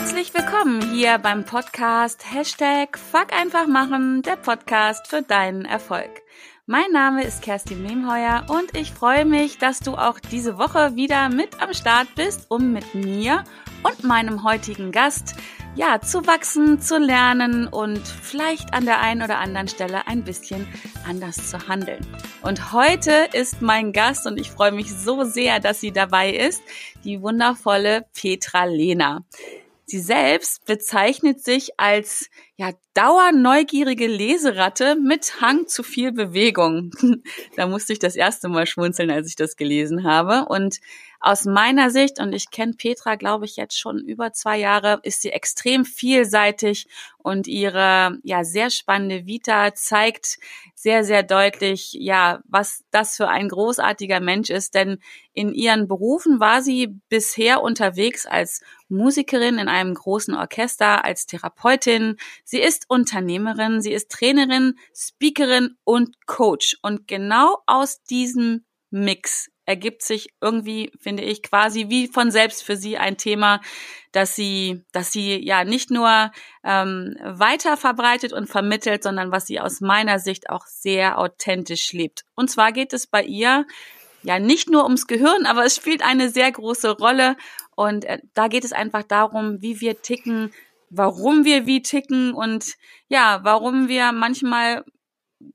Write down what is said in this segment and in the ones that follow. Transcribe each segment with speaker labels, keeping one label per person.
Speaker 1: Herzlich willkommen hier beim Podcast Hashtag Fuck einfach machen, der Podcast für deinen Erfolg. Mein Name ist Kerstin Memheuer und ich freue mich, dass du auch diese Woche wieder mit am Start bist, um mit mir und meinem heutigen Gast ja, zu wachsen, zu lernen und vielleicht an der einen oder anderen Stelle ein bisschen anders zu handeln. Und heute ist mein Gast und ich freue mich so sehr, dass sie dabei ist, die wundervolle Petra Lehner. Sie selbst bezeichnet sich als ja dauerneugierige Leseratte mit Hang zu viel Bewegung. da musste ich das erste Mal schmunzeln, als ich das gelesen habe. Und aus meiner Sicht, und ich kenne Petra, glaube ich, jetzt schon über zwei Jahre, ist sie extrem vielseitig und ihre ja sehr spannende Vita zeigt sehr, sehr deutlich, ja, was das für ein großartiger Mensch ist. Denn in ihren Berufen war sie bisher unterwegs als Musikerin in einem großen Orchester, als Therapeutin. Sie ist Unternehmerin, sie ist Trainerin, Speakerin und Coach. Und genau aus diesem Mix ergibt sich irgendwie, finde ich, quasi wie von selbst für sie ein Thema, dass sie, dass sie ja nicht nur ähm, weiter verbreitet und vermittelt, sondern was sie aus meiner Sicht auch sehr authentisch lebt. Und zwar geht es bei ihr ja nicht nur ums Gehirn, aber es spielt eine sehr große Rolle. Und äh, da geht es einfach darum, wie wir ticken, warum wir wie ticken und ja, warum wir manchmal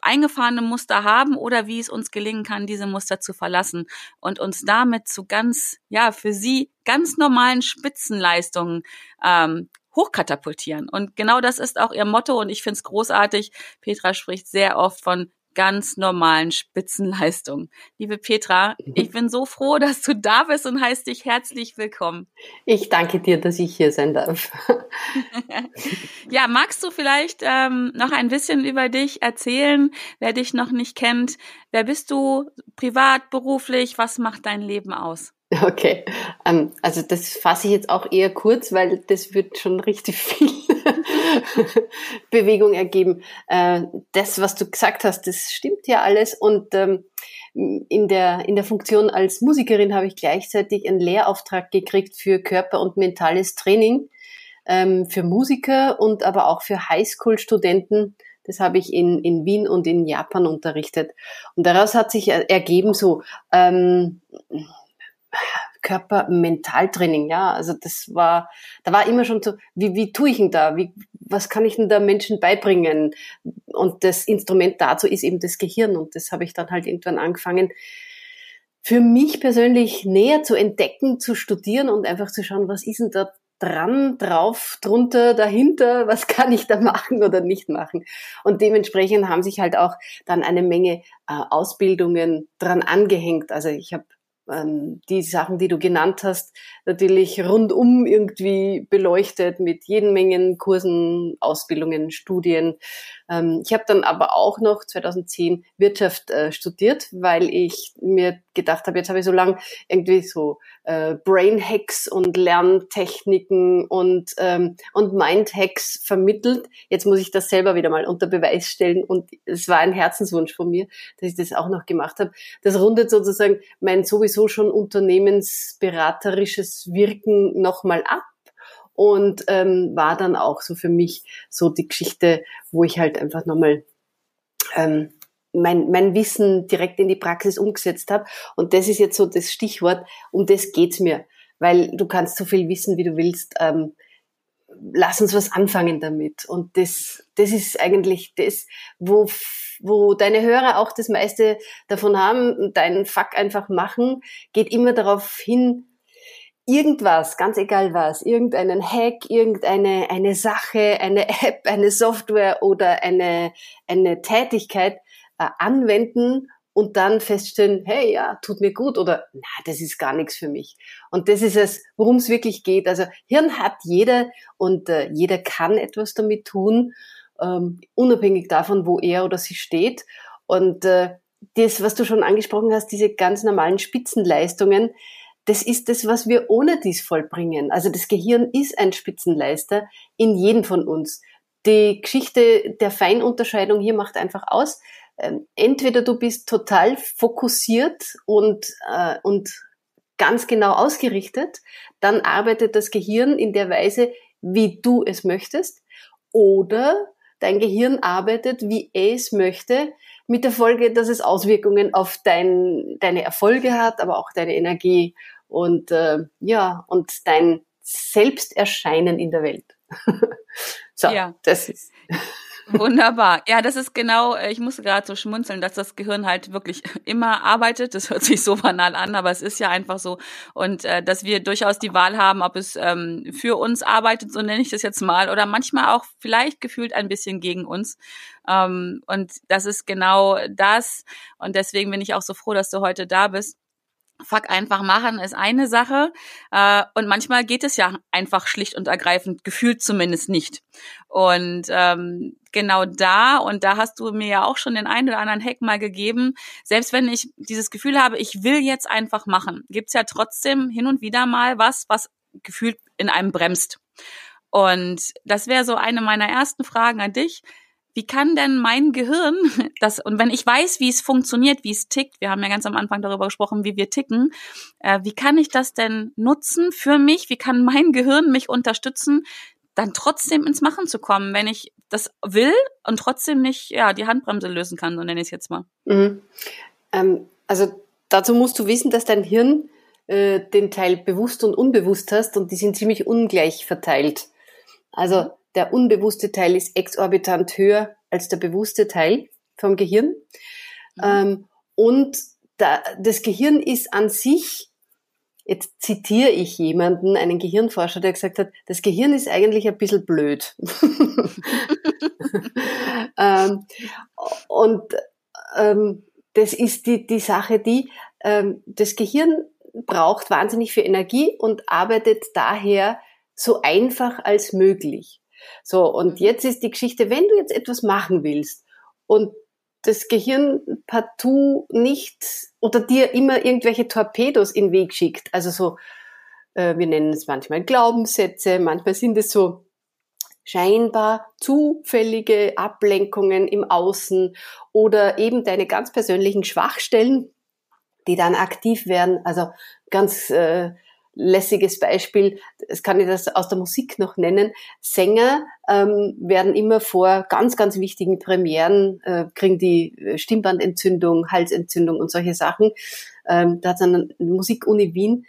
Speaker 1: eingefahrene Muster haben oder wie es uns gelingen kann, diese Muster zu verlassen und uns damit zu ganz, ja, für sie ganz normalen Spitzenleistungen ähm, hochkatapultieren. Und genau das ist auch ihr Motto und ich finde es großartig. Petra spricht sehr oft von ganz normalen Spitzenleistungen. Liebe Petra, ich bin so froh, dass du da bist und heißt dich herzlich willkommen.
Speaker 2: Ich danke dir, dass ich hier sein darf.
Speaker 1: ja, magst du vielleicht ähm, noch ein bisschen über dich erzählen, wer dich noch nicht kennt? Wer bist du privat, beruflich? Was macht dein Leben aus?
Speaker 2: Okay, ähm, also das fasse ich jetzt auch eher kurz, weil das wird schon richtig viel Bewegung ergeben. Äh, das, was du gesagt hast, das stimmt ja alles und ähm, in der, in der Funktion als Musikerin habe ich gleichzeitig einen Lehrauftrag gekriegt für Körper- und mentales Training ähm, für Musiker und aber auch für Highschool-Studenten. Das habe ich in, in Wien und in Japan unterrichtet. Und daraus hat sich ergeben so, ähm, Körper-Mentaltraining, ja. Also das war, da war immer schon so, wie, wie tue ich denn da? Wie, was kann ich denn da Menschen beibringen? Und das Instrument dazu ist eben das Gehirn. Und das habe ich dann halt irgendwann angefangen, für mich persönlich näher zu entdecken, zu studieren und einfach zu schauen, was ist denn da dran, drauf, drunter, dahinter, was kann ich da machen oder nicht machen. Und dementsprechend haben sich halt auch dann eine Menge äh, Ausbildungen dran angehängt. Also ich habe die Sachen, die du genannt hast, natürlich rundum irgendwie beleuchtet mit jeden Mengen Kursen, Ausbildungen, Studien. Ähm, ich habe dann aber auch noch 2010 Wirtschaft äh, studiert, weil ich mir gedacht habe, jetzt habe ich so lang irgendwie so äh, Brain Hacks und Lerntechniken und ähm, und Mind Hacks vermittelt. Jetzt muss ich das selber wieder mal unter Beweis stellen und es war ein Herzenswunsch von mir, dass ich das auch noch gemacht habe. Das rundet sozusagen mein sowieso schon unternehmensberaterisches Wirken nochmal ab und ähm, war dann auch so für mich so die Geschichte, wo ich halt einfach nochmal ähm, mein, mein Wissen direkt in die Praxis umgesetzt habe. Und das ist jetzt so das Stichwort, um das geht's mir. Weil du kannst so viel wissen, wie du willst. Ähm, lass uns was anfangen damit. Und das, das ist eigentlich das, wo, wo deine Hörer auch das meiste davon haben, deinen Fuck einfach machen, geht immer darauf hin, irgendwas, ganz egal was, irgendeinen Hack, irgendeine eine Sache, eine App, eine Software oder eine, eine Tätigkeit äh, anwenden und dann feststellen, hey, ja, tut mir gut oder na, das ist gar nichts für mich. Und das ist es, worum es wirklich geht. Also Hirn hat jeder und äh, jeder kann etwas damit tun, ähm, unabhängig davon, wo er oder sie steht. Und äh, das, was du schon angesprochen hast, diese ganz normalen Spitzenleistungen, das ist das, was wir ohne dies vollbringen. Also das Gehirn ist ein Spitzenleister in jedem von uns. Die Geschichte der Feinunterscheidung hier macht einfach aus, entweder du bist total fokussiert und, äh, und ganz genau ausgerichtet, dann arbeitet das Gehirn in der Weise, wie du es möchtest, oder dein Gehirn arbeitet, wie es möchte, mit der Folge, dass es Auswirkungen auf dein, deine Erfolge hat, aber auch deine Energie und äh, ja und dein Selbsterscheinen in der Welt.
Speaker 1: so, ja. das ist Wunderbar. Ja, das ist genau, äh, ich musste gerade so schmunzeln, dass das Gehirn halt wirklich immer arbeitet. Das hört sich so banal an, aber es ist ja einfach so. Und äh, dass wir durchaus die Wahl haben, ob es ähm, für uns arbeitet, so nenne ich das jetzt mal, oder manchmal auch vielleicht gefühlt ein bisschen gegen uns. Ähm, und das ist genau das. Und deswegen bin ich auch so froh, dass du heute da bist Fuck einfach machen ist eine Sache äh, und manchmal geht es ja einfach schlicht und ergreifend, gefühlt zumindest nicht. Und ähm, genau da, und da hast du mir ja auch schon den einen oder anderen Hack mal gegeben, selbst wenn ich dieses Gefühl habe, ich will jetzt einfach machen, gibt's ja trotzdem hin und wieder mal was, was gefühlt in einem bremst. Und das wäre so eine meiner ersten Fragen an dich wie kann denn mein Gehirn das, und wenn ich weiß, wie es funktioniert, wie es tickt, wir haben ja ganz am Anfang darüber gesprochen, wie wir ticken, äh, wie kann ich das denn nutzen für mich? Wie kann mein Gehirn mich unterstützen, dann trotzdem ins Machen zu kommen, wenn ich das will und trotzdem nicht ja die Handbremse lösen kann, so nenne ich es jetzt mal.
Speaker 2: Mhm. Ähm, also dazu musst du wissen, dass dein Hirn äh, den Teil bewusst und unbewusst hast und die sind ziemlich ungleich verteilt. Also der unbewusste Teil ist exorbitant höher als der bewusste Teil vom Gehirn. Mhm. Ähm, und da, das Gehirn ist an sich, jetzt zitiere ich jemanden, einen Gehirnforscher, der gesagt hat, das Gehirn ist eigentlich ein bisschen blöd. ähm, und ähm, das ist die, die Sache, die, ähm, das Gehirn braucht wahnsinnig viel Energie und arbeitet daher so einfach als möglich. So, und mhm. jetzt ist die Geschichte, wenn du jetzt etwas machen willst und das Gehirn partout nicht oder dir immer irgendwelche Torpedos in den Weg schickt, also so, äh, wir nennen es manchmal Glaubenssätze, manchmal sind es so scheinbar zufällige Ablenkungen im Außen oder eben deine ganz persönlichen Schwachstellen, die dann aktiv werden. Also ganz äh, lässiges Beispiel, das kann ich das aus der Musik noch nennen. Sänger ähm, werden immer vor ganz, ganz wichtigen Premieren, äh, kriegen die Stimmbandentzündung, Halsentzündung und solche Sachen. Ähm, da hat es an der Musikuni Wien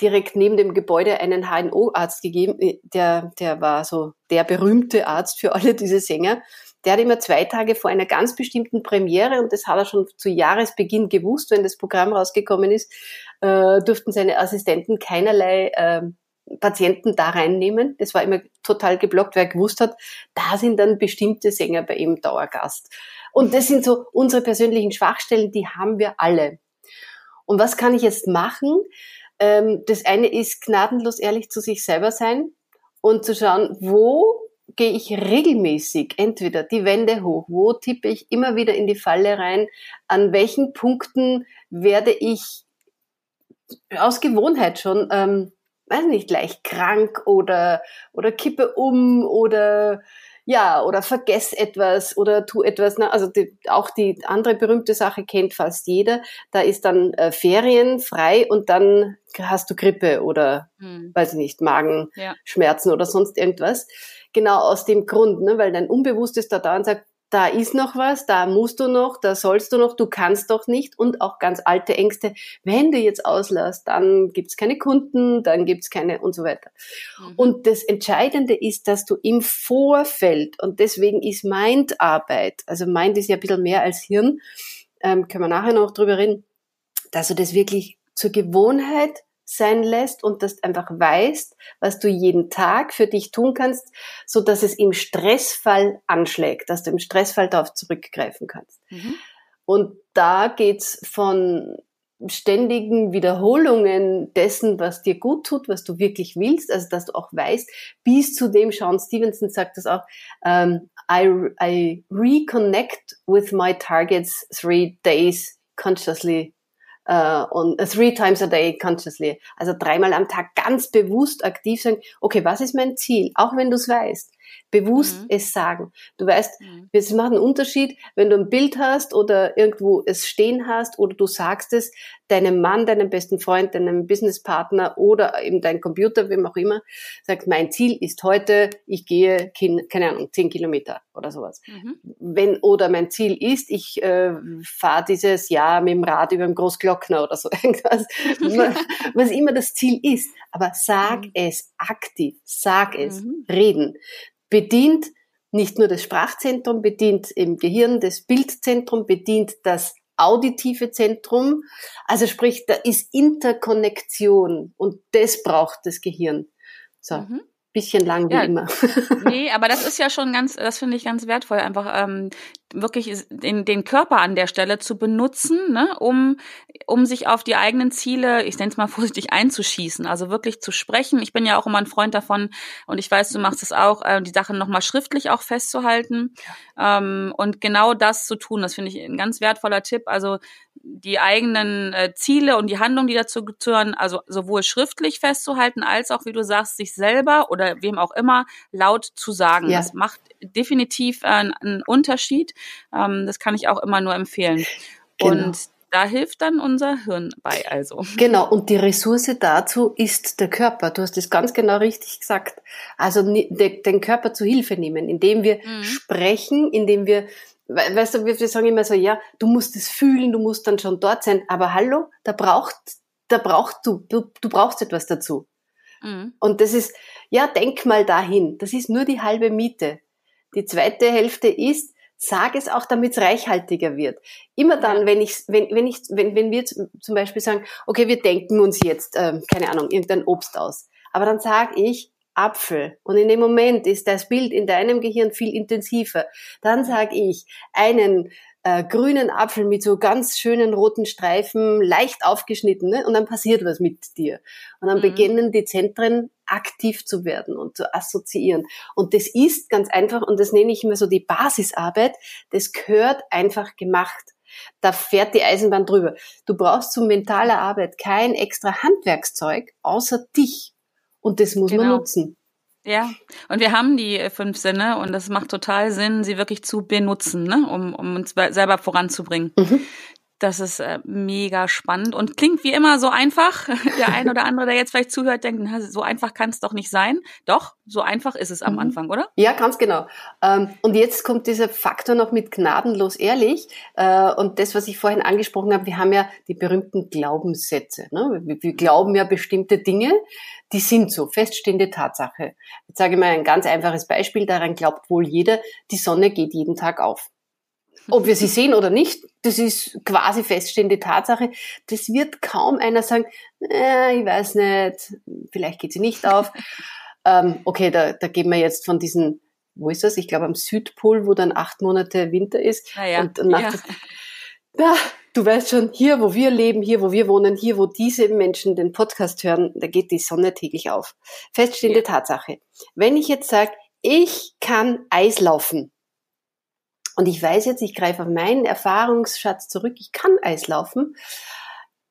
Speaker 2: direkt neben dem Gebäude einen HNO-Arzt gegeben, äh, der, der war so der berühmte Arzt für alle diese Sänger. Der hat immer zwei Tage vor einer ganz bestimmten Premiere, und das hat er schon zu Jahresbeginn gewusst, wenn das Programm rausgekommen ist, äh, durften seine Assistenten keinerlei äh, Patienten da reinnehmen. Das war immer total geblockt, weil er gewusst hat, da sind dann bestimmte Sänger bei ihm Dauergast. Und das sind so unsere persönlichen Schwachstellen, die haben wir alle. Und was kann ich jetzt machen? Ähm, das eine ist gnadenlos ehrlich zu sich selber sein und zu schauen, wo gehe ich regelmäßig entweder die Wände hoch, wo tippe ich immer wieder in die Falle rein, an welchen Punkten werde ich aus Gewohnheit schon, ähm, weiß nicht, leicht krank oder, oder kippe um oder ja, oder vergess etwas oder tu etwas. Na, also die, auch die andere berühmte Sache kennt fast jeder. Da ist dann äh, Ferien frei und dann hast du Grippe oder, hm. weiß ich nicht, Magenschmerzen ja. oder sonst irgendwas. Genau aus dem Grund, ne, weil dein Unbewusstes da da und sagt, da ist noch was, da musst du noch, da sollst du noch, du kannst doch nicht und auch ganz alte Ängste, wenn du jetzt auslässt, dann gibt's keine Kunden, dann gibt's keine und so weiter. Mhm. Und das Entscheidende ist, dass du im Vorfeld, und deswegen ist Mindarbeit, also Mind ist ja ein bisschen mehr als Hirn, ähm, können wir nachher noch drüber reden, dass du das wirklich zur Gewohnheit sein lässt und dass du einfach weißt, was du jeden Tag für dich tun kannst, so dass es im Stressfall anschlägt, dass du im Stressfall darauf zurückgreifen kannst. Mhm. Und da geht's von ständigen Wiederholungen dessen, was dir gut tut, was du wirklich willst, also dass du auch weißt, bis zu dem, Sean Stevenson sagt das auch, um, I, I reconnect with my targets three days consciously äh, und uh, three times a day consciously, also dreimal am Tag ganz bewusst aktiv sagen, okay, was ist mein Ziel? Auch wenn du es weißt. Bewusst mhm. es sagen. Du weißt, mhm. es macht einen Unterschied, wenn du ein Bild hast oder irgendwo es stehen hast oder du sagst es, deinem Mann, deinem besten Freund, deinem Businesspartner oder eben dein Computer, wem auch immer, sagst, mein Ziel ist heute, ich gehe, keine Ahnung, zehn Kilometer oder sowas. Mhm. Wenn, oder mein Ziel ist, ich äh, fahre dieses Jahr mit dem Rad über den Großglockner oder so irgendwas, was immer das Ziel ist. Aber sag mhm. es aktiv, sag es, mhm. reden. Bedient nicht nur das Sprachzentrum, bedient im Gehirn das Bildzentrum, bedient das auditive Zentrum. Also sprich, da ist Interkonnektion und das braucht das Gehirn. So. Mhm bisschen lang wie ja, immer.
Speaker 1: nee, aber das ist ja schon ganz, das finde ich ganz wertvoll, einfach ähm, wirklich den, den Körper an der Stelle zu benutzen, ne, um, um sich auf die eigenen Ziele, ich nenne es mal vorsichtig, einzuschießen. Also wirklich zu sprechen. Ich bin ja auch immer ein Freund davon und ich weiß, du machst es auch, äh, die Sachen nochmal schriftlich auch festzuhalten ähm, und genau das zu tun. Das finde ich ein ganz wertvoller Tipp. Also die eigenen äh, Ziele und die Handlungen, die dazu gehören, also sowohl schriftlich festzuhalten, als auch, wie du sagst, sich selber oder wem auch immer laut zu sagen. Ja. Das macht definitiv äh, einen Unterschied. Ähm, das kann ich auch immer nur empfehlen. Genau. Und da hilft dann unser Hirn bei, also.
Speaker 2: Genau, und die Ressource dazu ist der Körper. Du hast es ganz genau richtig gesagt. Also den Körper zu Hilfe nehmen, indem wir mhm. sprechen, indem wir weißt du, wir sagen immer so, ja, du musst es fühlen, du musst dann schon dort sein, aber hallo, da braucht, da brauchst du, du, du brauchst etwas dazu. Mhm. Und das ist, ja, denk mal dahin, das ist nur die halbe Miete. Die zweite Hälfte ist, sag es auch, damit es reichhaltiger wird. Immer dann, wenn ich, wenn, wenn ich, wenn, wenn wir zum Beispiel sagen, okay, wir denken uns jetzt, ähm, keine Ahnung, irgendein Obst aus. Aber dann sage ich, Apfel. Und in dem Moment ist das Bild in deinem Gehirn viel intensiver. Dann sage ich, einen äh, grünen Apfel mit so ganz schönen roten Streifen, leicht aufgeschnitten, ne? und dann passiert was mit dir. Und dann mhm. beginnen die Zentren aktiv zu werden und zu assoziieren. Und das ist ganz einfach, und das nenne ich immer so die Basisarbeit, das gehört einfach gemacht. Da fährt die Eisenbahn drüber. Du brauchst zum mentaler Arbeit kein extra Handwerkszeug außer dich. Und das muss genau. man nutzen.
Speaker 1: Ja, und wir haben die fünf Sinne und das macht total Sinn, sie wirklich zu benutzen, ne? um, um uns selber voranzubringen. Mhm. Das ist äh, mega spannend und klingt wie immer so einfach. Der ein oder andere, der jetzt vielleicht zuhört, denkt, na, so einfach kann es doch nicht sein. Doch, so einfach ist es am mhm. Anfang, oder?
Speaker 2: Ja, ganz genau. Ähm, und jetzt kommt dieser Faktor noch mit gnadenlos ehrlich. Äh, und das, was ich vorhin angesprochen habe, wir haben ja die berühmten Glaubenssätze. Ne? Wir glauben ja bestimmte Dinge, die sind so, feststehende Tatsache. Jetzt sage ich mal ein ganz einfaches Beispiel, daran glaubt wohl jeder, die Sonne geht jeden Tag auf. Ob wir sie sehen oder nicht, das ist quasi feststehende Tatsache. Das wird kaum einer sagen, äh, ich weiß nicht, vielleicht geht sie nicht auf. ähm, okay, da, da gehen wir jetzt von diesen, wo ist das? Ich glaube am Südpol, wo dann acht Monate Winter ist.
Speaker 1: Ah ja,
Speaker 2: und nach
Speaker 1: ja.
Speaker 2: Das, ja, du weißt schon, hier, wo wir leben, hier, wo wir wohnen, hier, wo diese Menschen den Podcast hören, da geht die Sonne täglich auf. Feststehende ja. Tatsache. Wenn ich jetzt sage, ich kann Eis laufen, und ich weiß jetzt, ich greife auf meinen Erfahrungsschatz zurück, ich kann Eislaufen,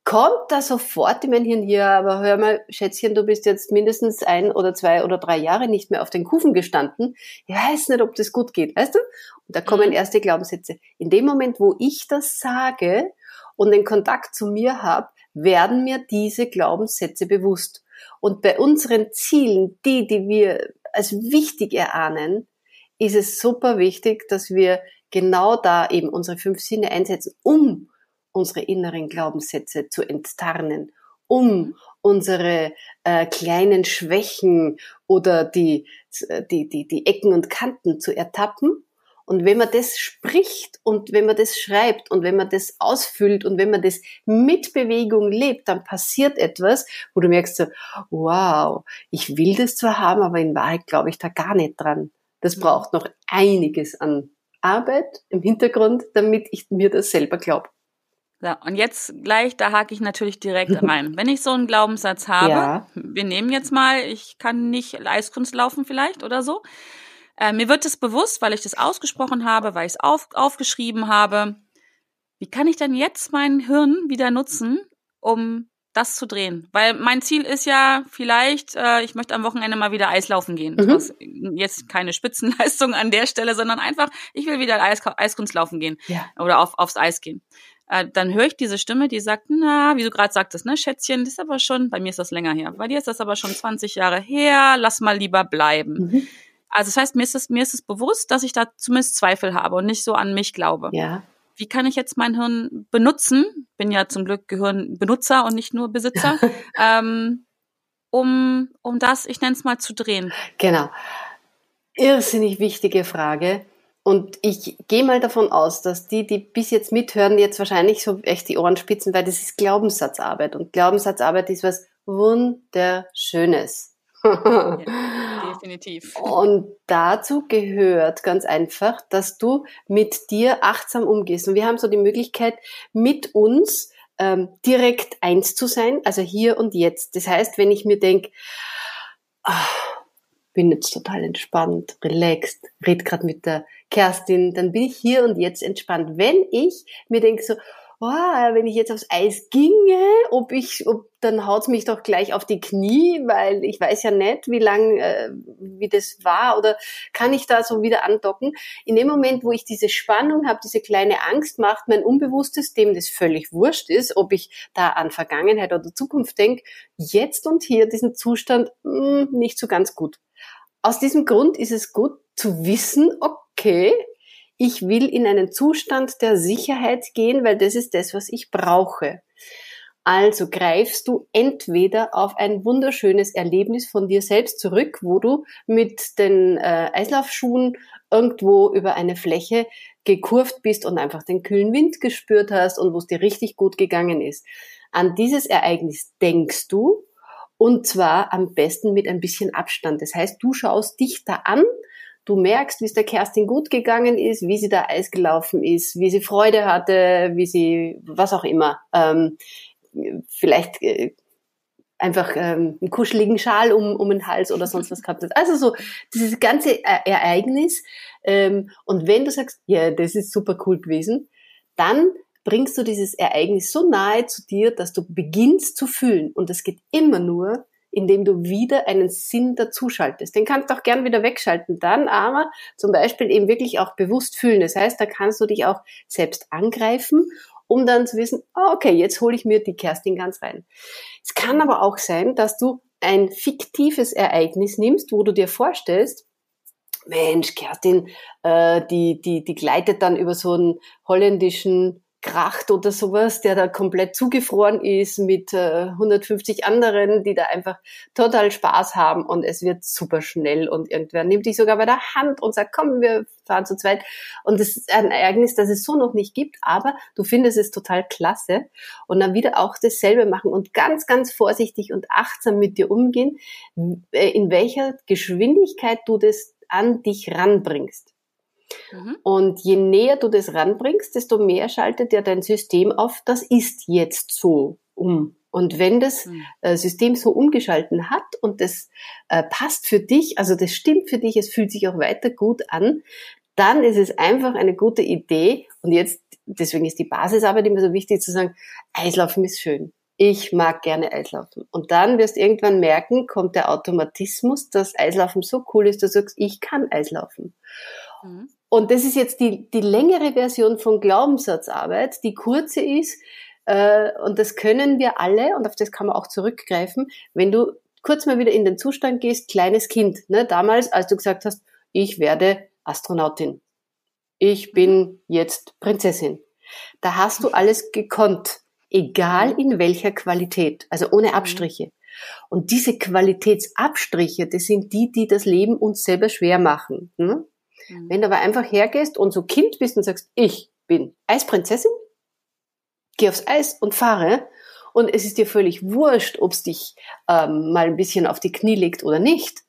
Speaker 2: kommt da sofort in mein Hirn hier, aber hör mal, Schätzchen, du bist jetzt mindestens ein oder zwei oder drei Jahre nicht mehr auf den Kufen gestanden. Ich weiß nicht, ob das gut geht, weißt du? Und da kommen mhm. erste Glaubenssätze. In dem Moment, wo ich das sage und den Kontakt zu mir habe, werden mir diese Glaubenssätze bewusst. Und bei unseren Zielen, die, die wir als wichtig erahnen, ist es super wichtig, dass wir genau da eben unsere fünf Sinne einsetzen, um unsere inneren Glaubenssätze zu enttarnen, um unsere äh, kleinen Schwächen oder die, die, die, die Ecken und Kanten zu ertappen. Und wenn man das spricht und wenn man das schreibt und wenn man das ausfüllt und wenn man das mit Bewegung lebt, dann passiert etwas, wo du merkst so, wow, ich will das zwar haben, aber in Wahrheit glaube ich da gar nicht dran. Das braucht noch einiges an Arbeit im Hintergrund, damit ich mir das selber glaube.
Speaker 1: So, und jetzt gleich, da hake ich natürlich direkt rein. Wenn ich so einen Glaubenssatz habe, ja. wir nehmen jetzt mal, ich kann nicht Eiskunst laufen vielleicht oder so. Äh, mir wird es bewusst, weil ich das ausgesprochen habe, weil ich es auf, aufgeschrieben habe. Wie kann ich denn jetzt mein Hirn wieder nutzen, um das zu drehen. Weil mein Ziel ist ja vielleicht, äh, ich möchte am Wochenende mal wieder Eislaufen gehen. Mhm. Jetzt keine Spitzenleistung an der Stelle, sondern einfach, ich will wieder Eis, Eiskunstlaufen gehen ja. oder auf, aufs Eis gehen. äh, dann höre ich diese Stimme, die sagt, na, wie du gerade sagtest, ne, Schätzchen, das ist aber schon, bei mir ist das länger her. Bei dir ist das aber schon 20 Jahre her, lass mal lieber bleiben. Mhm. Also das heißt, mir ist es, mir ist es bewusst, dass ich da zumindest Zweifel habe und nicht so an mich glaube.
Speaker 2: Ja.
Speaker 1: Wie kann ich jetzt mein Hirn benutzen? Bin ja zum Glück Gehirnbenutzer und nicht nur Besitzer, ähm, um, um das, ich nenne es mal, zu drehen.
Speaker 2: Genau. Irrsinnig wichtige Frage. Und ich gehe mal davon aus, dass die, die bis jetzt mithören, jetzt wahrscheinlich so echt die Ohren spitzen, weil das ist Glaubenssatzarbeit. Und Glaubenssatzarbeit ist was Wunderschönes.
Speaker 1: Ja, definitiv.
Speaker 2: Und dazu gehört ganz einfach, dass du mit dir achtsam umgehst. Und wir haben so die Möglichkeit, mit uns ähm, direkt eins zu sein, also hier und jetzt. Das heißt, wenn ich mir denke, ah, bin jetzt total entspannt, relaxed, red gerade mit der Kerstin, dann bin ich hier und jetzt entspannt. Wenn ich mir denke so, oh, wenn ich jetzt aufs Eis ginge, ob ich, ob, dann haut's mich doch gleich auf die Knie, weil ich weiß ja nicht, wie lang, äh, wie das war oder kann ich da so wieder andocken. In dem Moment, wo ich diese Spannung habe, diese kleine Angst, macht mein Unbewusstes, dem das völlig wurscht ist, ob ich da an Vergangenheit oder Zukunft denke, jetzt und hier diesen Zustand mh, hm, nicht so ganz gut. Aus diesem Grund ist es gut zu wissen, okay, ich will in einen Zustand der Sicherheit gehen, weil das ist das, was ich brauche. Also greifst du entweder auf ein wunderschönes Erlebnis von dir selbst zurück, wo du mit den äh, Eislaufschuhen irgendwo über eine Fläche gekurft bist und einfach den kühlen Wind gespürt hast und wo es dir richtig gut gegangen ist. An dieses Ereignis denkst du und zwar am besten mit ein bisschen Abstand. Das heißt, du schaust dich da an, du merkst, wie es der Kerstin gut gegangen ist, wie sie da Eis gelaufen ist, wie sie Freude hatte, wie sie, was auch immer, ähm, vielleicht äh, einfach ähm, einen kuscheligen Schal um, um den Hals oder sonst was gehabt hat. Also so dieses ganze e Ereignis. Ähm, und wenn du sagst, ja, das ist super cool gewesen, dann bringst du dieses Ereignis so nahe zu dir, dass du beginnst zu fühlen. Und das geht immer nur, indem du wieder einen Sinn dazuschaltest. Den kannst du auch gern wieder wegschalten. Dann aber zum Beispiel eben wirklich auch bewusst fühlen. Das heißt, da kannst du dich auch selbst angreifen, um dann zu wissen, oh, okay, jetzt hole ich mir die Kerstin ganz rein. Es kann aber auch sein, dass du ein fiktives Ereignis nimmst, wo du dir vorstellst, Mensch, Kerstin, äh, die, die, die gleitet dann über so einen holländischen kracht oder sowas, der da komplett zugefroren ist mit äh, 150 anderen, die da einfach total Spaß haben und es wird super schnell und irgendwer nimmt dich sogar bei der Hand und sagt, komm, wir fahren zu zweit. Und das ist ein Ereignis, das es so noch nicht gibt, aber du findest es total klasse und dann wieder auch dasselbe machen und ganz, ganz vorsichtig und achtsam mit dir umgehen, äh, in welcher Geschwindigkeit du das an dich ranbringst. Mhm. Und je näher du das ranbringst, desto mehr schaltet ja dein System auf, das ist jetzt so um. Und wenn das mhm. äh, System so umgeschalten hat und das äh, passt für dich, also das stimmt für dich, es fühlt sich auch weiter gut an, dann ist es einfach eine gute Idee. Und jetzt, deswegen ist die Basisarbeit immer so wichtig zu sagen, Eislaufen ist schön. Ich mag gerne Eislaufen. Und dann wirst du irgendwann merken, kommt der Automatismus, dass Eislaufen so cool ist, dass du sagst, ich kann Eislaufen. Mhm. Und das ist jetzt die, die längere Version von Glaubenssatzarbeit. Die kurze ist, äh, und das können wir alle, und auf das kann man auch zurückgreifen, wenn du kurz mal wieder in den Zustand gehst, kleines Kind, ne, damals, als du gesagt hast, ich werde Astronautin. Ich bin jetzt Prinzessin. Da hast du alles gekonnt, egal in welcher Qualität, also ohne mhm. Abstriche. Und diese Qualitätsabstriche, das sind die, die das Leben uns selber schwer machen. Ne? Mhm. Wenn du aber einfach hergehst und so Kind bist und sagst, ich bin Eisprinzessin, geh aufs Eis und fahre und es ist dir völlig wurscht, ob es dich ähm, mal ein bisschen auf die Knie legt oder nicht,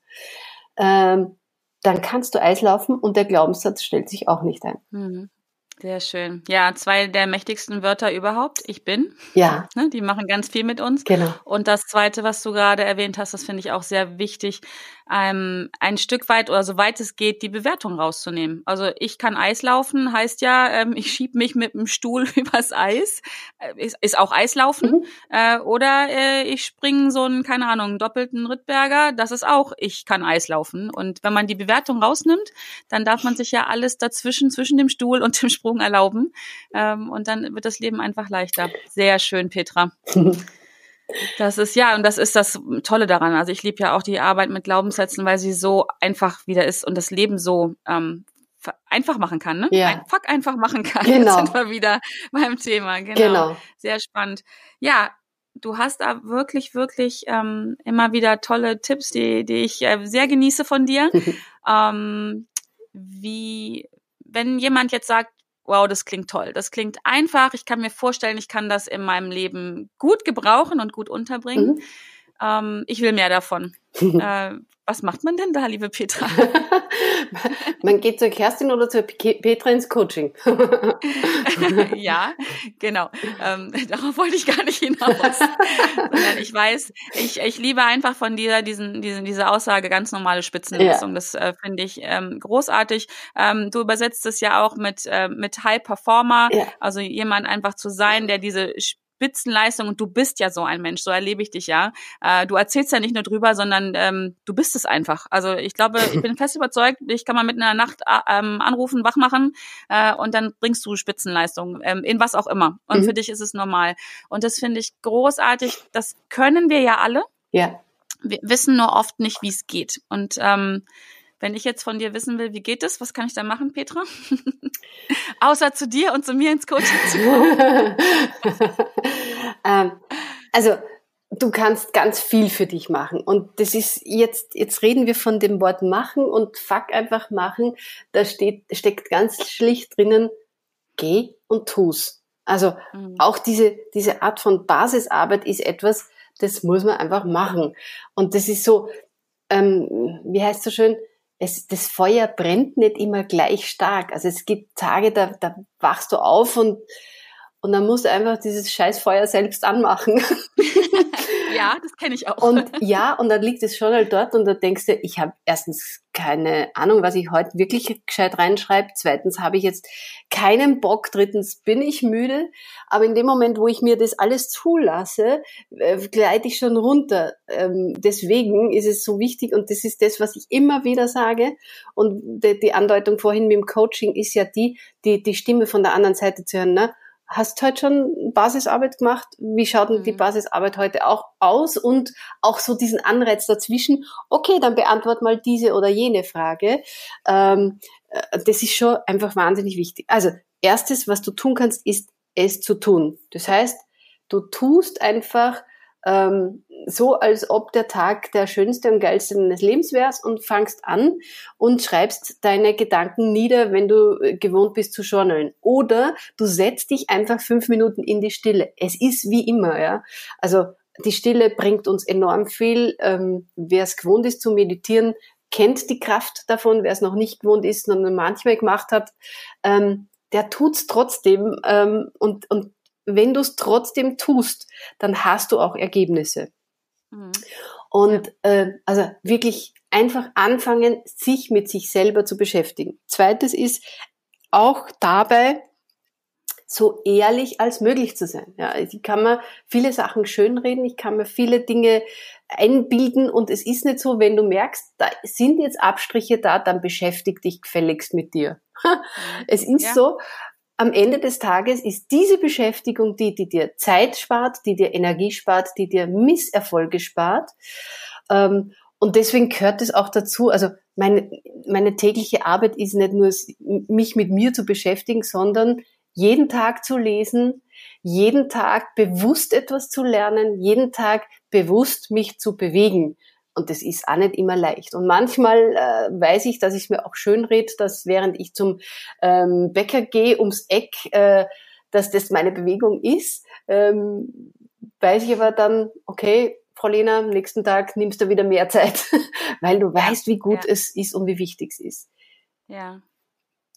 Speaker 2: ähm, dann kannst du Eislaufen und der Glaubenssatz stellt sich auch nicht ein.
Speaker 1: Mhm. Sehr schön. Ja, zwei der mächtigsten Wörter überhaupt. Ich bin.
Speaker 2: Ja.
Speaker 1: Ne, die machen ganz viel mit uns.
Speaker 2: Genau.
Speaker 1: Und das zweite, was du gerade erwähnt hast, das finde ich auch sehr wichtig. ähm, ein Stück weit oder soweit es geht, die Bewertung rauszunehmen. Also ich kann Eis laufen, heißt ja, ähm, ich schieb mich mit dem Stuhl übers Eis, äh, ist, ist auch Eislaufen. Mhm. Äh, oder äh, ich springe so einen, keine Ahnung, doppelten Rittberger, das ist auch, ich kann Eis laufen. Und wenn man die Bewertung rausnimmt, dann darf man sich ja alles dazwischen, zwischen dem Stuhl und dem Sprung erlauben. Ähm, und dann wird das Leben einfach leichter. Sehr schön, Petra. Das ist ja, und das ist das Tolle daran. Also ich liebe ja auch die Arbeit mit Glaubenssätzen, weil sie so einfach wieder ist und das Leben so ähm, einfach machen kann, ne?
Speaker 2: Ja.
Speaker 1: Ein Fuck einfach machen kann.
Speaker 2: Genau.
Speaker 1: Jetzt sind wir wieder beim Thema. Genau.
Speaker 2: Genau.
Speaker 1: Sehr spannend. Ja, du hast da wirklich, wirklich ähm, immer wieder tolle Tipps, die, die ich äh, sehr genieße von dir. ähm, wie, wenn jemand jetzt sagt, wow, das klingt toll. Das klingt einfach. Ich kann mir vorstellen, ich kann das in meinem Leben gut gebrauchen und gut unterbringen. Mhm. Ähm, ich will mehr davon. äh, was macht man denn da, liebe Petra?
Speaker 2: man geht zur Kerstin oder zur Petra ins Coaching.
Speaker 1: ja, genau. Ähm, darauf wollte ich gar nicht hinaus. Ich weiß, ich, ich liebe einfach von dieser, diesen, diesen, diese Aussage ganz normale Spitzenleistung. Ja. Das äh, finde ich ähm, großartig. Ähm, du übersetzt es ja auch mit, äh, mit High Performer, ja. also jemand einfach zu sein, der diese Spitzenleistung und du bist ja so ein Mensch, so erlebe ich dich ja. Äh, du erzählst ja nicht nur drüber, sondern ähm, du bist es einfach. Also ich glaube, ich bin fest überzeugt, ich kann mal mitten in der Nacht äh, ähm, anrufen, wach machen äh, und dann bringst du Spitzenleistung, ähm, in was auch immer. Und mhm. für dich ist es normal. Und das finde ich großartig. Das können wir ja alle.
Speaker 2: Ja.
Speaker 1: Wir wissen nur oft nicht, wie es geht. Und ähm, wenn ich jetzt von dir wissen will, wie geht es, was kann ich da machen, Petra? Außer zu dir und zu mir ins Coaching zu kommen.
Speaker 2: ähm, also du kannst ganz viel für dich machen. Und das ist jetzt, jetzt reden wir von dem Wort machen und fuck einfach machen. Da steht, steckt ganz schlicht drinnen, geh und tu's. Also mhm. auch diese, diese Art von Basisarbeit ist etwas, das muss man einfach machen. Und das ist so, ähm, wie heißt so schön, es, das Feuer brennt nicht immer gleich stark. Also es gibt Tage, da, da wachst du auf und, und dann musst du einfach dieses Scheißfeuer selbst anmachen.
Speaker 1: ja, das kenne ich auch.
Speaker 2: Und ja, und dann liegt es schon halt dort und da denkst du, ich habe erstens keine Ahnung, was ich heute wirklich gescheit reinschreibe. Zweitens habe ich jetzt keinen Bock. Drittens bin ich müde. Aber in dem Moment, wo ich mir das alles zulasse, äh, gleite ich schon runter. Ähm, deswegen ist es so wichtig und das ist das, was ich immer wieder sage. Und die, die Andeutung vorhin mit dem Coaching ist ja die, die, die Stimme von der anderen Seite zu hören. Ne? Hast heute schon Basisarbeit gemacht? Wie schaut denn die mhm. Basisarbeit heute auch aus? Und auch so diesen Anreiz dazwischen, okay, dann beantwort mal diese oder jene Frage. Ähm, äh, das ist schon einfach wahnsinnig wichtig. Also, erstes, was du tun kannst, ist es zu tun. Das heißt, du tust einfach ähm, so, als ob der Tag der schönste und geilste deines Lebens wärst und fangst an und schreibst deine Gedanken nieder, wenn du äh, gewohnt bist zu journalen. Oder du setzt dich einfach fünf Minuten in die Stille. Es ist wie immer, ja. Also die Stille bringt uns enorm viel. Ähm, Wer es gewohnt ist zu meditieren, kennt die Kraft davon. Wer es noch nicht gewohnt ist, sondern manchmal gemacht hat, ähm, der tut's trotzdem ähm, und, und wenn du es trotzdem tust, dann hast du auch Ergebnisse. Mhm. Und ja. äh, also wirklich einfach anfangen, sich mit sich selber zu beschäftigen. Zweites ist auch dabei so ehrlich als möglich zu sein. Ja, ich kann mir viele Sachen schönreden, ich kann mir viele Dinge einbilden und es ist nicht so, wenn du merkst, da sind jetzt Abstriche da, dann beschäftig dich gefälligst mit dir. Es ist ja. so, am Ende des Tages ist diese Beschäftigung die, die dir Zeit spart, die dir Energie spart, die dir Misserfolge spart. Ähm, und deswegen gehört es auch dazu, also meine, meine tägliche Arbeit ist nicht nur, mich mit mir zu beschäftigen, sondern jeden Tag zu lesen, jeden Tag bewusst etwas zu lernen, jeden Tag bewusst mich zu bewegen. Und das ist auch nicht immer leicht. Und manchmal äh, weiß ich, dass ich es mir auch schön rede, dass während ich zum ähm, Bäcker gehe, ums Eck, äh, dass das meine Bewegung ist. Ähm, weiß ich aber dann, okay, Frau Lena, am nächsten Tag nimmst du wieder mehr Zeit, weil du weißt, wie gut ja. es ist und wie wichtig es ist.
Speaker 1: Ja.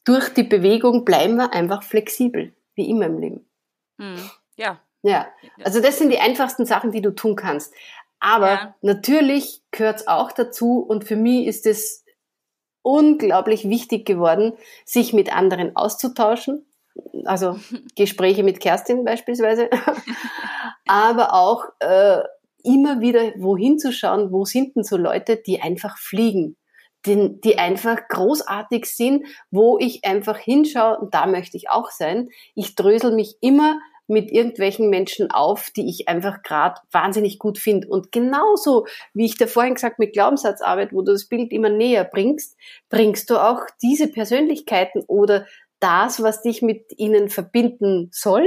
Speaker 2: Durch die Bewegung bleiben wir einfach flexibel, wie immer im Leben.
Speaker 1: Hm. Ja.
Speaker 2: Ja, also das sind die einfachsten Sachen, die du tun kannst Aber ja. natürlich gehört es auch dazu und für mich ist es unglaublich wichtig geworden, sich mit anderen auszutauschen. Also Gespräche mit Kerstin beispielsweise, aber auch äh, immer wieder wohin zu schauen, wo sind denn so Leute, die einfach fliegen, die, die einfach großartig sind, wo ich einfach hinschaue und da möchte ich auch sein. Ich drösel mich immer mit irgendwelchen Menschen auf, die ich einfach gerade wahnsinnig gut finde. Und genauso, wie ich da vorhin gesagt mit Glaubenssatzarbeit, wo du das Bild immer näher bringst, bringst du auch diese Persönlichkeiten oder das, was dich mit ihnen verbinden soll,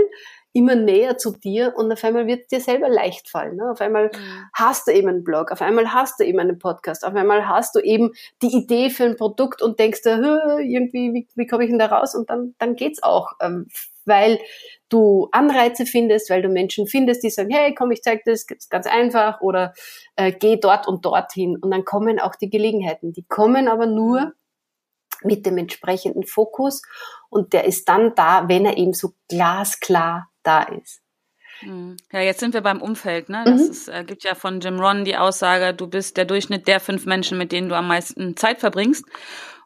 Speaker 2: immer näher zu dir und auf einmal wird dir selber leicht fallen. Ne? Auf einmal mhm. hast du eben einen Blog, auf einmal hast du eben einen Podcast, auf einmal hast du eben die Idee für ein Produkt und denkst dir, irgendwie, wie, wie komme ich denn da raus? Und dann, dann geht's auch, ähm, weil du Anreize findest, weil du Menschen findest, die sagen, hey, komm, ich zeig das, ist ganz einfach oder äh, geh dort und dorthin. Und dann kommen auch die Gelegenheiten. Die kommen aber nur mit dem entsprechenden Fokus und der ist dann da, wenn er eben so glasklar da ist.
Speaker 1: Mhm. Ja, jetzt sind wir beim Umfeld. Ne? Das mhm. ist, äh, gibt ja von Jim Ron die Aussage, du bist der Durchschnitt der fünf Menschen, mit denen du am meisten Zeit verbringst.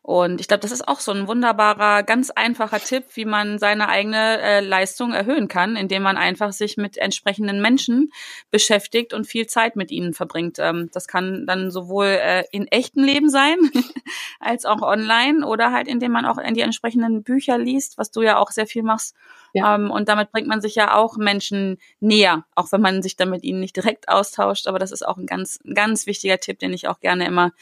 Speaker 1: Und ich glaube, das ist auch so ein wunderbarer, ganz einfacher Tipp, wie man seine eigene äh, Leistung erhöhen kann, indem man einfach sich mit entsprechenden Menschen beschäftigt und viel Zeit mit ihnen verbringt. Ähm, das kann dann sowohl äh, in echten Leben sein, als auch online oder halt, indem man auch in die entsprechenden Bücher liest, was du ja auch sehr viel machst ja. Ähm, und damit bringt man sich ja auch Menschen näher, auch wenn man sich dann mit ihnen nicht direkt austauscht. Aber das ist auch ein ganz, ganz wichtiger Tipp, den ich auch gerne immer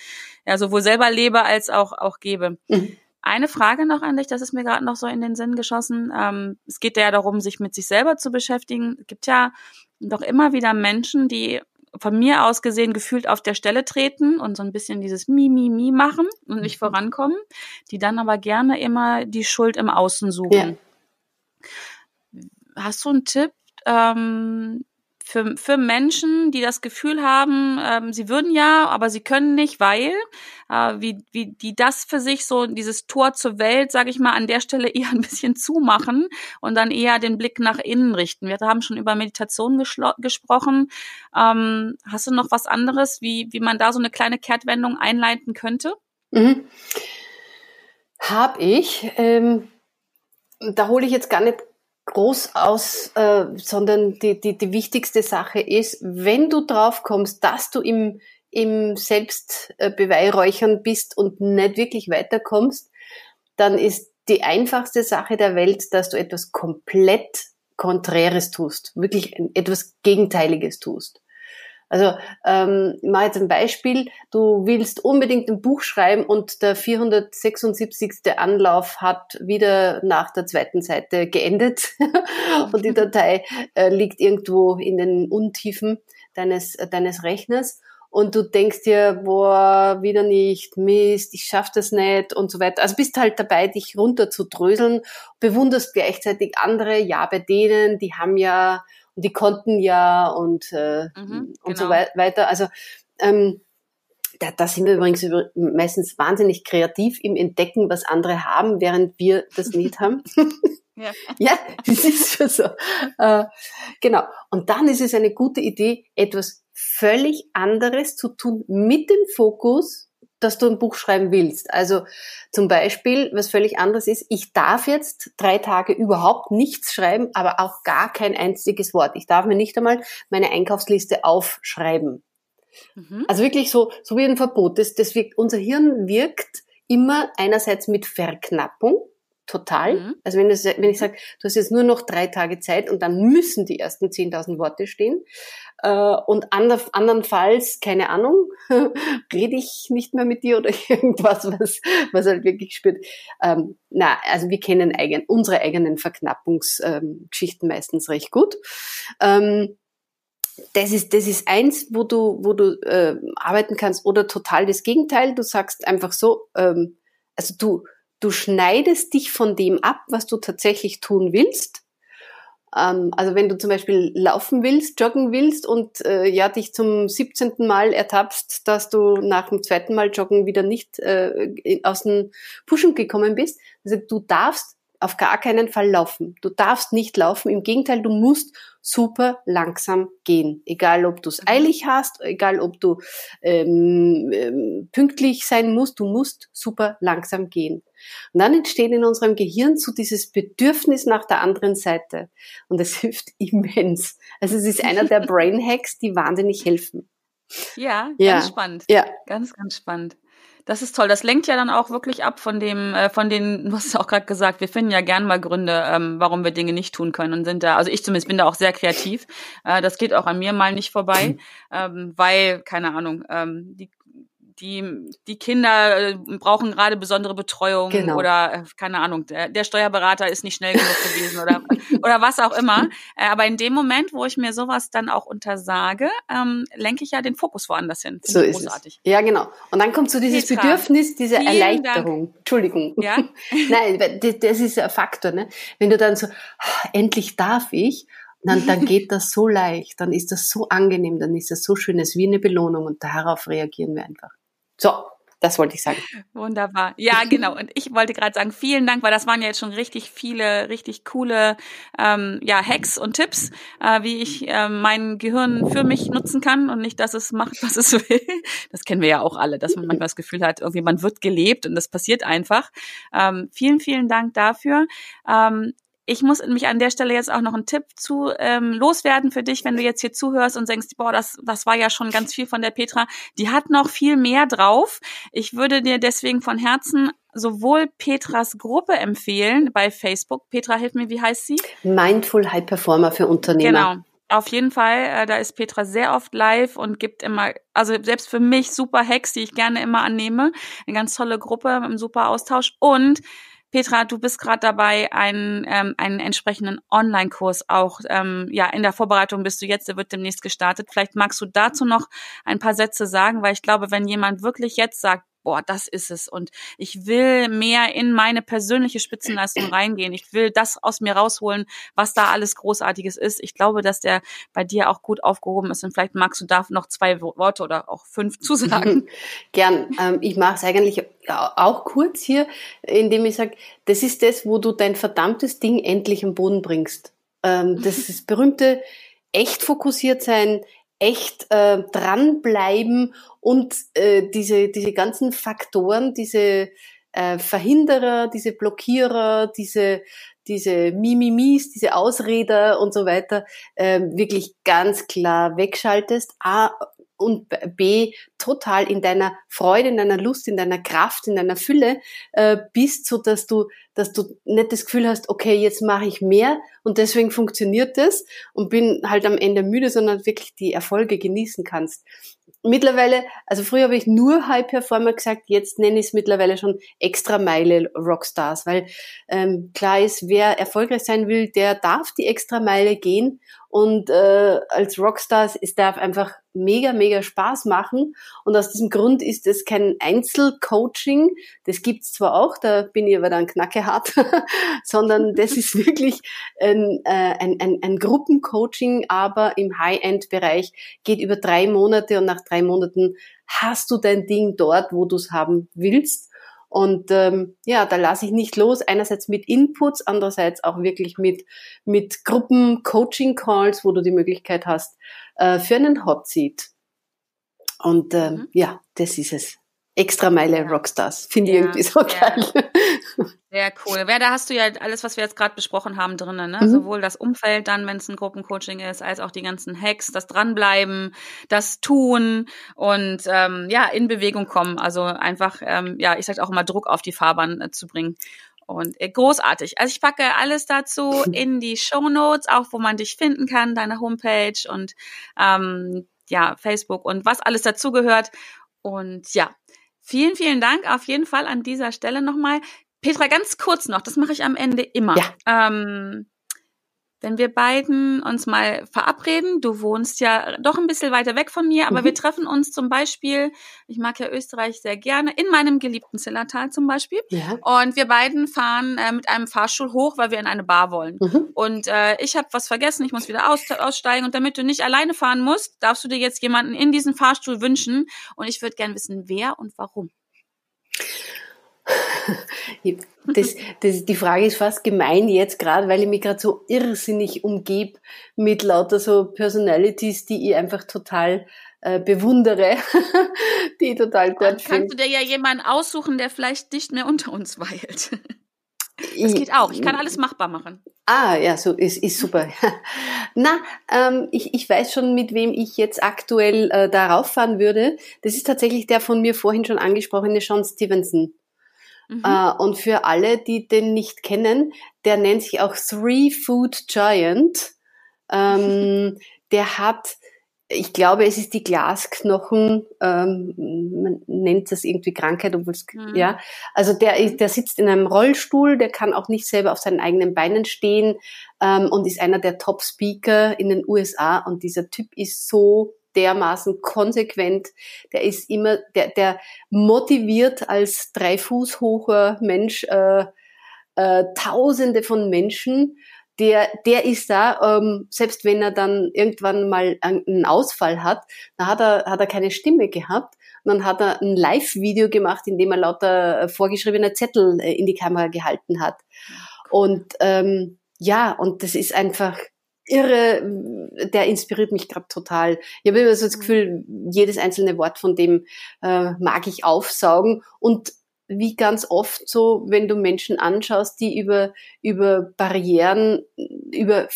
Speaker 1: ja, sowohl selber lebe als auch, auch gebe. Mhm. Eine Frage noch an dich, das ist mir gerade noch so in den Sinn geschossen. Ähm, es geht ja darum, sich mit sich selber zu beschäftigen. Es gibt ja doch immer wieder Menschen, die von mir aus gesehen gefühlt auf der Stelle treten und so ein bisschen dieses Mi, Mi, Mi machen und nicht mhm. vorankommen, die dann aber gerne immer die Schuld im Außen suchen. Ja. Hast du einen Tipp ähm, für, für Menschen, die das Gefühl haben, ähm, sie würden ja, aber sie können nicht, weil, äh, wie, wie die das für sich so, dieses Tor zur Welt, sage ich mal, an der Stelle eher ein bisschen zumachen und dann eher den Blick nach innen richten. Wir haben schon über Meditation gesprochen. Ähm, hast du noch was anderes, wie, wie man da so eine kleine Kehrtwendung einleiten könnte?
Speaker 2: Mhm. Hab ich. Ähm, da hole ich jetzt gar nicht groß aus, äh, sondern die, die, die wichtigste Sache ist, wenn du drauf kommst, dass du im, im Selbstbeweihräuchern bist und nicht wirklich weiterkommst, dann ist die einfachste Sache der Welt, dass du etwas komplett Konträres tust, wirklich etwas Gegenteiliges tust. Also ähm, ich mache jetzt ein Beispiel. Du willst unbedingt ein Buch schreiben und der 476. Anlauf hat wieder nach der zweiten Seite geendet und die Datei äh, liegt irgendwo in den Untiefen deines, äh, deines Rechners und du denkst dir, boah, wieder nicht, Mist, ich schaff das nicht und so weiter. Also bist halt dabei, dich runter zu dröseln, bewunderst gleichzeitig andere, ja, bei denen, die haben ja und die konnten ja und, äh, mhm, und genau. so weiter. Also ähm, da, da sind wir übrigens meistens wahnsinnig kreativ im Entdecken, was andere haben, während wir das nicht haben. ja. ja, das ist schon so. Äh, genau. Und dann ist es eine gute Idee, etwas völlig anderes zu tun mit dem Fokus dass du ein Buch schreiben willst. Also zum Beispiel, was völlig anderes ist, ich darf jetzt drei Tage überhaupt nichts schreiben, aber auch gar kein einziges Wort. Ich darf mir nicht einmal meine Einkaufsliste aufschreiben. Mhm. Also wirklich so, so wie ein Verbot. Das, das wirkt, unser Hirn wirkt immer einerseits mit Verknappung, total. Mhm. Also wenn, das, wenn ich sage, du hast jetzt nur noch drei Tage Zeit und dann müssen die ersten 10.000 Worte stehen. Äh, und ander, andernfalls, keine Ahnung, rede ich nicht mehr mit dir oder irgendwas, was, was halt wirklich spürt. Ähm, na, also wir kennen eigen, unsere eigenen Verknappungsgeschichten ähm, meistens recht gut. Ähm, das ist, das ist eins, wo du, wo du äh, arbeiten kannst oder total das Gegenteil. Du sagst einfach so, ähm, also du, du schneidest dich von dem ab, was du tatsächlich tun willst. Ähm, also wenn du zum Beispiel laufen willst, joggen willst und äh, ja dich zum 17. Mal ertappst, dass du nach dem zweiten Mal joggen wieder nicht äh, aus dem Pushen gekommen bist. Also du darfst auf gar keinen Fall laufen. Du darfst nicht laufen. Im Gegenteil, du musst super langsam gehen. Egal, ob du es eilig hast, egal, ob du ähm, ähm, pünktlich sein musst, du musst super langsam gehen. Und dann entsteht in unserem Gehirn so dieses Bedürfnis nach der anderen Seite. Und es hilft immens. Also es ist einer der Brain Hacks, die wahnsinnig helfen.
Speaker 1: Ja, ja. ganz spannend. Ja. Ganz, ganz spannend. Das ist toll. Das lenkt ja dann auch wirklich ab von dem, äh, von den, du hast es auch gerade gesagt, wir finden ja gern mal Gründe, ähm, warum wir Dinge nicht tun können und sind da, also ich zumindest bin da auch sehr kreativ. Äh, das geht auch an mir mal nicht vorbei, ähm, weil, keine Ahnung, ähm, die die, die Kinder äh, brauchen gerade besondere Betreuung genau. oder äh, keine Ahnung, der, der Steuerberater ist nicht schnell genug gewesen oder, oder was auch immer. Äh, aber in dem Moment, wo ich mir sowas dann auch untersage, ähm, lenke ich ja den Fokus woanders hin.
Speaker 2: so ist großartig. es. Ja, genau. Und dann kommt so dieses Petra, Bedürfnis, diese Erleichterung. Dank. Entschuldigung. Ja? Nein, das ist ein Faktor. Ne? Wenn du dann so, ah, endlich darf ich, dann, dann geht das so leicht, dann ist das so angenehm, dann ist das so schön, es ist wie eine Belohnung und darauf reagieren wir einfach. So, das wollte ich sagen.
Speaker 1: Wunderbar. Ja, genau. Und ich wollte gerade sagen, vielen Dank, weil das waren ja jetzt schon richtig viele, richtig coole ähm, ja, Hacks und Tipps, äh, wie ich äh, mein Gehirn für mich nutzen kann und nicht, dass es macht, was es will. Das kennen wir ja auch alle, dass man manchmal das Gefühl hat, irgendwie man wird gelebt und das passiert einfach. Ähm, vielen, vielen Dank dafür. Ähm, ich muss mich an der Stelle jetzt auch noch einen Tipp zu ähm, loswerden für dich, wenn du jetzt hier zuhörst und denkst, boah, das, das war ja schon ganz viel von der Petra. Die hat noch viel mehr drauf. Ich würde dir deswegen von Herzen sowohl Petras Gruppe empfehlen bei Facebook. Petra, hilf mir, wie heißt sie?
Speaker 2: Mindful High Performer für Unternehmer.
Speaker 1: Genau. Auf jeden Fall, äh, da ist Petra sehr oft live und gibt immer, also selbst für mich super Hacks, die ich gerne immer annehme. Eine ganz tolle Gruppe, im super Austausch und Petra, du bist gerade dabei, einen, ähm, einen entsprechenden Online-Kurs auch, ähm, ja, in der Vorbereitung bist du jetzt, der wird demnächst gestartet. Vielleicht magst du dazu noch ein paar Sätze sagen, weil ich glaube, wenn jemand wirklich jetzt sagt, boah, das ist es. Und ich will mehr in meine persönliche Spitzenleistung reingehen. Ich will das aus mir rausholen, was da alles Großartiges ist. Ich glaube, dass der bei dir auch gut aufgehoben ist. Und vielleicht magst du da noch zwei Worte oder auch fünf zusagen.
Speaker 2: Gern. Ähm, ich mache es eigentlich auch kurz hier, indem ich sage, das ist das, wo du dein verdammtes Ding endlich am Boden bringst. Ähm, das ist berühmte echt fokussiert sein, echt äh, dranbleiben und äh, diese, diese ganzen Faktoren, diese äh, Verhinderer, diese Blockierer, diese, diese Mimimis, diese Ausreder und so weiter äh, wirklich ganz klar wegschaltest. Und B, total in deiner Freude, in deiner Lust, in deiner Kraft, in deiner Fülle äh, bist, so dass du, dass du nicht das Gefühl hast, okay, jetzt mache ich mehr und deswegen funktioniert das und bin halt am Ende müde, sondern wirklich die Erfolge genießen kannst. Mittlerweile, also früher habe ich nur High Performer gesagt, jetzt nenne ich es mittlerweile schon extra Meile Rockstars, weil ähm, klar ist, wer erfolgreich sein will, der darf die extra Meile gehen und äh, als Rockstars, es darf einfach mega, mega Spaß machen. Und aus diesem Grund ist es kein Einzelcoaching. Das gibt's zwar auch, da bin ich aber dann knackehart, sondern das ist wirklich ein, äh, ein, ein, ein Gruppencoaching, aber im High-End-Bereich geht über drei Monate und nach drei Monaten hast du dein Ding dort, wo du es haben willst. Und ähm, ja, da lasse ich nicht los. Einerseits mit Inputs, andererseits auch wirklich mit, mit Gruppen-Coaching-Calls, wo du die Möglichkeit hast äh, für einen Hot Seat. Und ähm, mhm. ja, das ist es. Extra Meile Rockstars. Finde ja, ich irgendwie so geil.
Speaker 1: Sehr cool. Ja, da hast du ja alles, was wir jetzt gerade besprochen haben, drinnen. Ne? Mhm. Sowohl das Umfeld dann, wenn es ein Gruppencoaching ist, als auch die ganzen Hacks, das Dranbleiben, das Tun und ähm, ja, in Bewegung kommen. Also einfach, ähm, ja, ich sag auch immer, Druck auf die Fahrbahn äh, zu bringen. Und äh, großartig. Also ich packe alles dazu in die Show Notes, auch wo man dich finden kann, deine Homepage und ähm, ja, Facebook und was alles dazugehört. Und ja, Vielen, vielen Dank auf jeden Fall an dieser Stelle nochmal. Petra, ganz kurz noch, das mache ich am Ende immer. Ja. Ähm, wenn wir beiden uns mal verabreden, du wohnst ja doch ein bisschen weiter weg von mir, aber mhm. wir treffen uns zum Beispiel, ich mag ja Österreich sehr gerne, in meinem geliebten Zillertal zum Beispiel. Ja. Und wir beiden fahren äh, mit einem Fahrstuhl hoch, weil wir in eine Bar wollen. Mhm. Und äh, ich habe was vergessen, ich muss wieder aus, aussteigen. Und damit du nicht alleine fahren musst, darfst du dir jetzt jemanden in diesen Fahrstuhl wünschen. Und ich würde gerne wissen, wer und warum.
Speaker 2: Das, das, die Frage ist fast gemein jetzt gerade, weil ich mich gerade so irrsinnig umgebe mit lauter so Personalities, die ich einfach total äh, bewundere, die total gut finde.
Speaker 1: Kannst du dir ja jemanden aussuchen, der vielleicht nicht mehr unter uns weilt. Das geht auch. Ich kann alles machbar machen.
Speaker 2: Ah, ja, so ist, ist super. Na, ähm, ich, ich weiß schon, mit wem ich jetzt aktuell äh, darauf fahren würde. Das ist tatsächlich der von mir vorhin schon angesprochene Sean Stevenson. Mhm. Äh, und für alle, die den nicht kennen, der nennt sich auch Three Food Giant. Ähm, der hat ich glaube, es ist die Glasknochen, ähm, man nennt das irgendwie Krankheit, obwohl es, mhm. ja. Also der, der sitzt in einem Rollstuhl, der kann auch nicht selber auf seinen eigenen Beinen stehen ähm, und ist einer der Top-Speaker in den USA. Und dieser Typ ist so dermaßen konsequent, der ist immer, der, der motiviert als drei Fuß hoher Mensch äh, äh, Tausende von Menschen der, der ist da, ähm, selbst wenn er dann irgendwann mal einen Ausfall hat, dann hat er, hat er keine Stimme gehabt. Und dann hat er ein Live-Video gemacht, in dem er lauter äh, vorgeschriebene Zettel äh, in die Kamera gehalten hat. Und ähm, ja, und das ist einfach irre, der inspiriert mich gerade total. Ich habe immer so das mhm. Gefühl, jedes einzelne Wort von dem äh, mag ich aufsaugen und wie ganz oft so, wenn du Menschen anschaust, die über, über Barrieren, über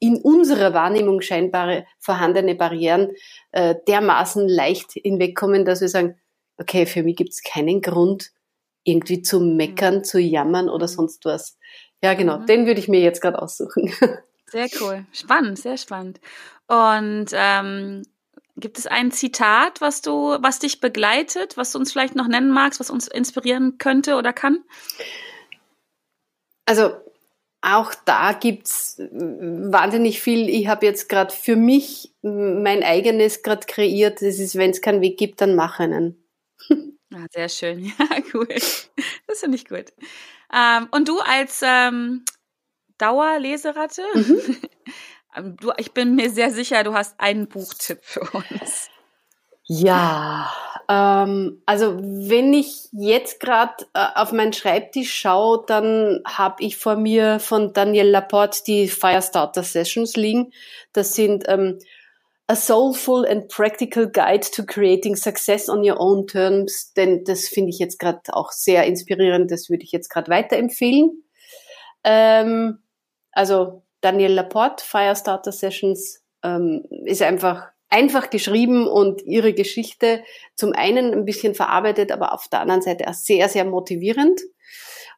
Speaker 2: in unserer Wahrnehmung scheinbare vorhandene Barrieren äh, dermaßen leicht hinwegkommen, dass wir sagen, okay, für mich gibt es keinen Grund, irgendwie zu meckern, mhm. zu jammern oder mhm. sonst was. Ja, genau, mhm. den würde ich mir jetzt gerade aussuchen.
Speaker 1: Sehr cool. Spannend, sehr spannend. Und ähm, Gibt es ein Zitat, was du, was dich begleitet, was du uns vielleicht noch nennen magst, was uns inspirieren könnte oder kann?
Speaker 2: Also auch da gibt's wahnsinnig viel. Ich habe jetzt gerade für mich mein eigenes gerade kreiert. Das ist, wenn es keinen Weg gibt, dann mach einen.
Speaker 1: Ah, sehr schön. Ja, cool. Das finde ich gut. Ähm, und du als ähm, Dauerleseratte, mhm. Ähm, du, ich bin mir sehr sicher, du hast einen Buchtipp für uns.
Speaker 2: Ja, ähm, also wenn ich jetzt gerade äh, auf meinen Schreibtisch schaue, dann habe ich vor mir von Daniel Laporte die Firestarter Sessions liegen. Das sind ähm, A Soulful and Practical Guide to Creating Success on Your Own Terms, denn das finde ich jetzt gerade auch sehr inspirierend, das würde ich jetzt gerade weiterempfehlen. Ähm, also Daniel Laporte, Firestarter Sessions, ähm, ist einfach einfach geschrieben und ihre Geschichte zum einen ein bisschen verarbeitet, aber auf der anderen Seite auch sehr, sehr motivierend.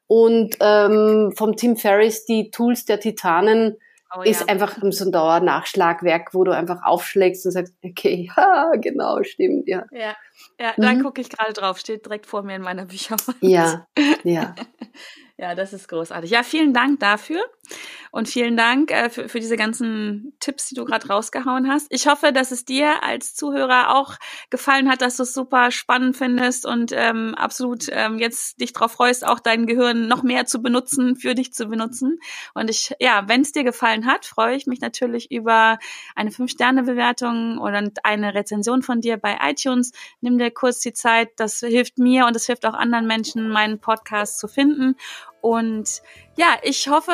Speaker 2: Und ähm, vom Tim Ferriss, die Tools der Titanen, oh, ist ja. einfach so ein Dauernachschlagwerk, wo du einfach aufschlägst und sagst, okay, ja, genau, stimmt, ja.
Speaker 1: Ja, ja mhm. da gucke ich gerade drauf, steht direkt vor mir in meiner Bücherwand.
Speaker 2: Ja, ja.
Speaker 1: ja, das ist großartig. Ja, vielen Dank dafür. Und vielen Dank äh, für, für diese ganzen Tipps, die du gerade rausgehauen hast. Ich hoffe, dass es dir als Zuhörer auch gefallen hat, dass du es super spannend findest und ähm, absolut ähm, jetzt dich darauf freust, auch dein Gehirn noch mehr zu benutzen, für dich zu benutzen. Und ich, ja, wenn es dir gefallen hat, freue ich mich natürlich über eine Fünf-Sterne-Bewertung oder eine Rezension von dir bei iTunes. Nimm dir kurz die Zeit, das hilft mir und es hilft auch anderen Menschen, meinen Podcast zu finden. Und ja, ich hoffe,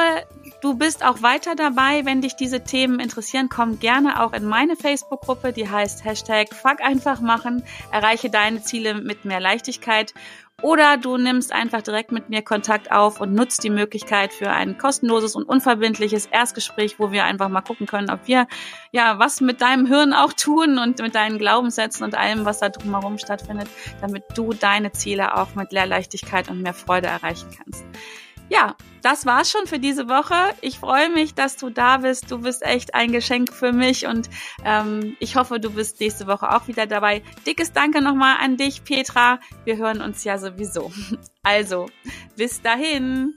Speaker 1: du bist auch weiter dabei. Wenn dich diese Themen interessieren, komm gerne auch in meine Facebook-Gruppe, die heißt Hashtag Fuck einfach machen. Erreiche deine Ziele mit mehr Leichtigkeit. Oder du nimmst einfach direkt mit mir Kontakt auf und nutzt die Möglichkeit für ein kostenloses und unverbindliches Erstgespräch, wo wir einfach mal gucken können, ob wir ja was mit deinem Hirn auch tun und mit deinen Glaubenssätzen und allem, was da drumherum stattfindet, damit du deine Ziele auch mit Lehrleichtigkeit und mehr Freude erreichen kannst ja, das war's schon für diese Woche. Ich freue mich, dass du da bist. Du bist echt ein Geschenk für mich und ähm, ich hoffe, du bist nächste Woche auch wieder dabei. Dickes Danke nochmal an dich, Petra. Wir hören uns ja sowieso. Also, bis dahin.